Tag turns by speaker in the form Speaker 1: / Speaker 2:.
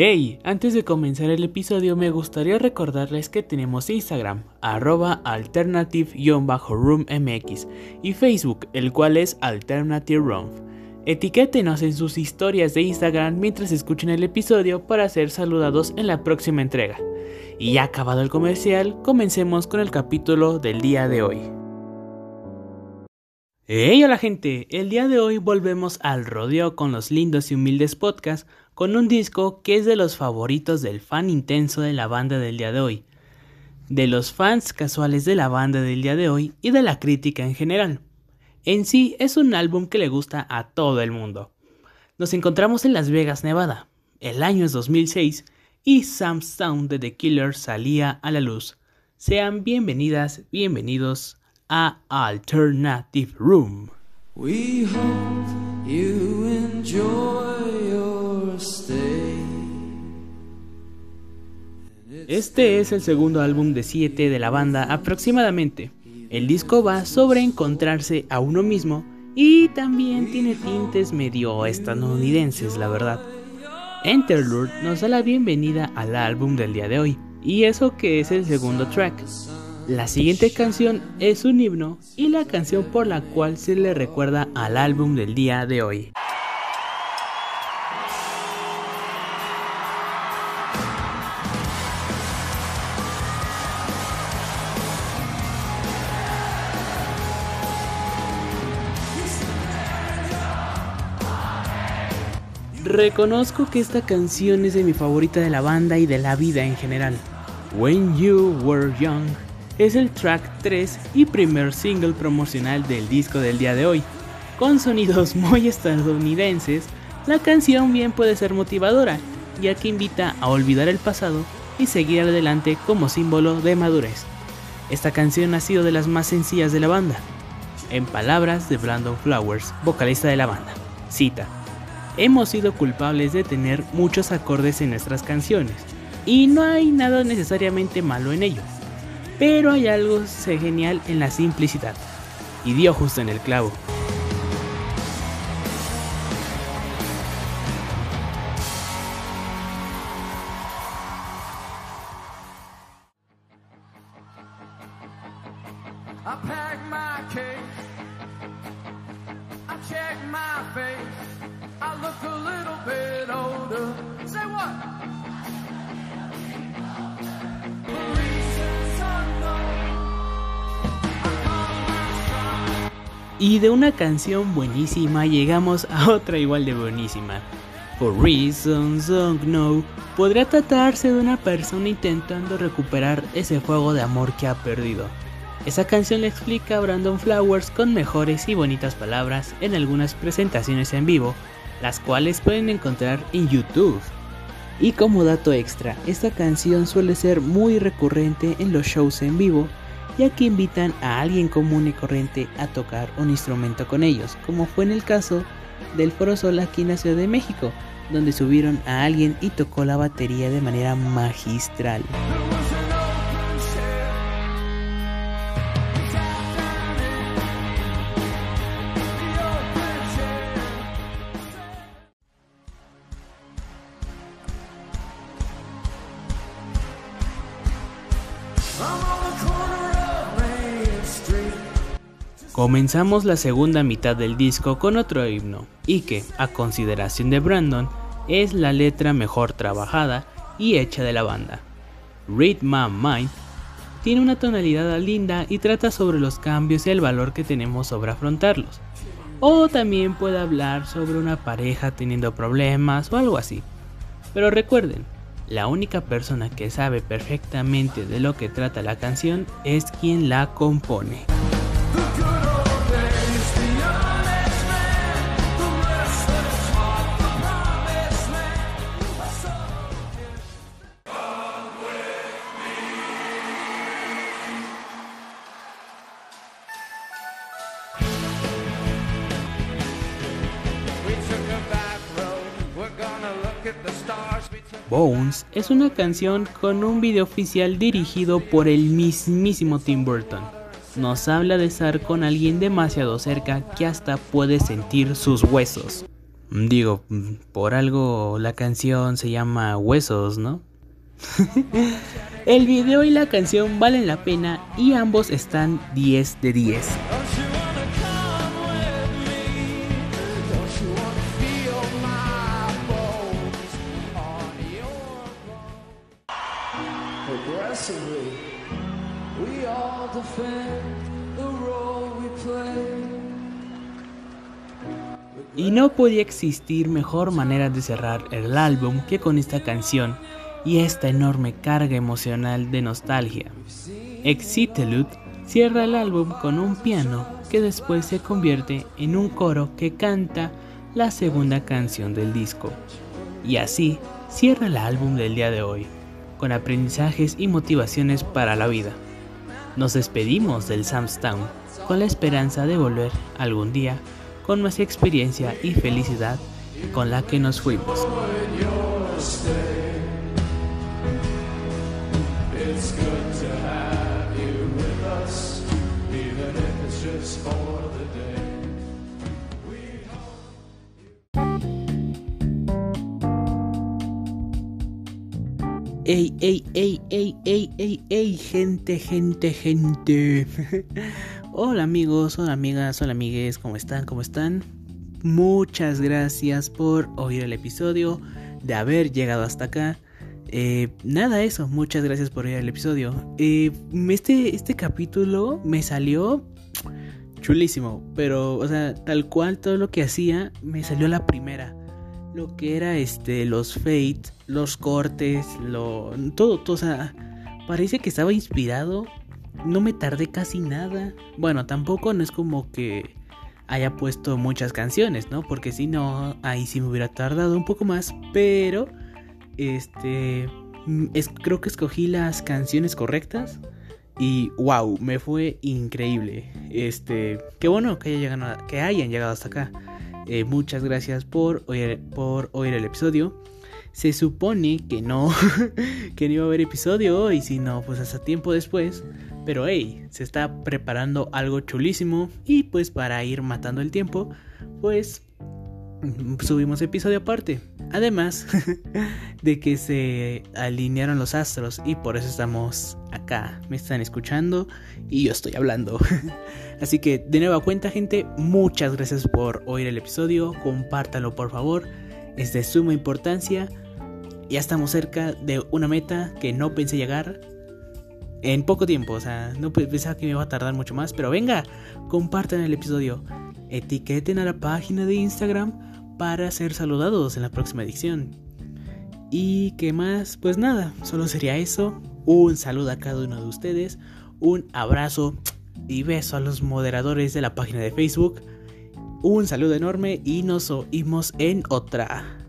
Speaker 1: Hey, antes de comenzar el episodio me gustaría recordarles que tenemos Instagram, arroba alternative-roommx y Facebook, el cual es Alternative Room. Etiquétenos en sus historias de Instagram mientras escuchen el episodio para ser saludados en la próxima entrega. Y ya acabado el comercial, comencemos con el capítulo del día de hoy. Hey hola gente, el día de hoy volvemos al rodeo con los lindos y humildes podcasts con un disco que es de los favoritos del fan intenso de la banda del día de hoy, de los fans casuales de la banda del día de hoy y de la crítica en general. En sí es un álbum que le gusta a todo el mundo. Nos encontramos en Las Vegas, Nevada. El año es 2006 y Sam Sound de The Killer salía a la luz. Sean bienvenidas, bienvenidos a Alternative Room. We hope you enjoy Este es el segundo álbum de 7 de la banda aproximadamente. El disco va sobre encontrarse a uno mismo y también tiene tintes medio estadounidenses, la verdad. Interlude nos da la bienvenida al álbum del día de hoy, y eso que es el segundo track. La siguiente canción es un himno y la canción por la cual se le recuerda al álbum del día de hoy. Reconozco que esta canción es de mi favorita de la banda y de la vida en general. When You Were Young es el track 3 y primer single promocional del disco del día de hoy. Con sonidos muy estadounidenses, la canción bien puede ser motivadora, ya que invita a olvidar el pasado y seguir adelante como símbolo de madurez. Esta canción ha sido de las más sencillas de la banda. En palabras de Brandon Flowers, vocalista de la banda, cita, Hemos sido culpables de tener muchos acordes en nuestras canciones, y no hay nada necesariamente malo en ello pero hay algo genial en la simplicidad. Y dio justo en el clavo. Y de una canción buenísima llegamos a otra igual de buenísima. For Reasons No podría tratarse de una persona intentando recuperar ese fuego de amor que ha perdido. Esa canción le explica a Brandon Flowers con mejores y bonitas palabras en algunas presentaciones en vivo, las cuales pueden encontrar en YouTube. Y como dato extra, esta canción suele ser muy recurrente en los shows en vivo ya que invitan a alguien común y corriente a tocar un instrumento con ellos, como fue en el caso del Foro Sol aquí en la Ciudad de México, donde subieron a alguien y tocó la batería de manera magistral. Comenzamos la segunda mitad del disco con otro himno, y que, a consideración de Brandon, es la letra mejor trabajada y hecha de la banda. Read My Mind tiene una tonalidad linda y trata sobre los cambios y el valor que tenemos sobre afrontarlos. O también puede hablar sobre una pareja teniendo problemas o algo así. Pero recuerden, la única persona que sabe perfectamente de lo que trata la canción es quien la compone. Bones es una canción con un video oficial dirigido por el mismísimo Tim Burton. Nos habla de estar con alguien demasiado cerca que hasta puede sentir sus huesos. Digo, por algo la canción se llama Huesos, ¿no? El video y la canción valen la pena y ambos están 10 de 10. Y no podía existir mejor manera de cerrar el álbum que con esta canción y esta enorme carga emocional de nostalgia. Excitelud cierra el álbum con un piano que después se convierte en un coro que canta la segunda canción del disco. Y así cierra el álbum del día de hoy, con aprendizajes y motivaciones para la vida. Nos despedimos del Samstown con la esperanza de volver algún día con más experiencia y felicidad con la que nos fuimos. Ey, ey, ey, ey, ey, ey, gente, gente, gente. hola amigos, hola amigas, hola amigues, ¿cómo están? ¿Cómo están? Muchas gracias por oír el episodio, de haber llegado hasta acá. Eh, nada, eso, muchas gracias por oír el episodio. Eh, este, este capítulo me salió chulísimo, pero, o sea, tal cual todo lo que hacía, me salió la primera lo que era este los fades, los cortes, lo todo, todo, o sea, parece que estaba inspirado. No me tardé casi nada. Bueno, tampoco no es como que haya puesto muchas canciones, ¿no? Porque si no, ahí sí me hubiera tardado un poco más, pero este es, creo que escogí las canciones correctas y wow, me fue increíble. Este, qué bueno que, llegado, que hayan llegado hasta acá. Eh, muchas gracias por oír, por el episodio. Se supone que no, que no iba a haber episodio hoy, sino pues hasta tiempo después. Pero hey, se está preparando algo chulísimo y pues para ir matando el tiempo, pues subimos episodio aparte. Además de que se alinearon los astros y por eso estamos acá. Me están escuchando y yo estoy hablando. Así que de nueva cuenta gente, muchas gracias por oír el episodio. Compártalo por favor. Es de suma importancia. Ya estamos cerca de una meta que no pensé llegar en poco tiempo. O sea, no pensaba que me iba a tardar mucho más. Pero venga, compartan el episodio. Etiqueten a la página de Instagram para ser saludados en la próxima edición. Y qué más, pues nada, solo sería eso. Un saludo a cada uno de ustedes, un abrazo y beso a los moderadores de la página de Facebook. Un saludo enorme y nos oímos en otra.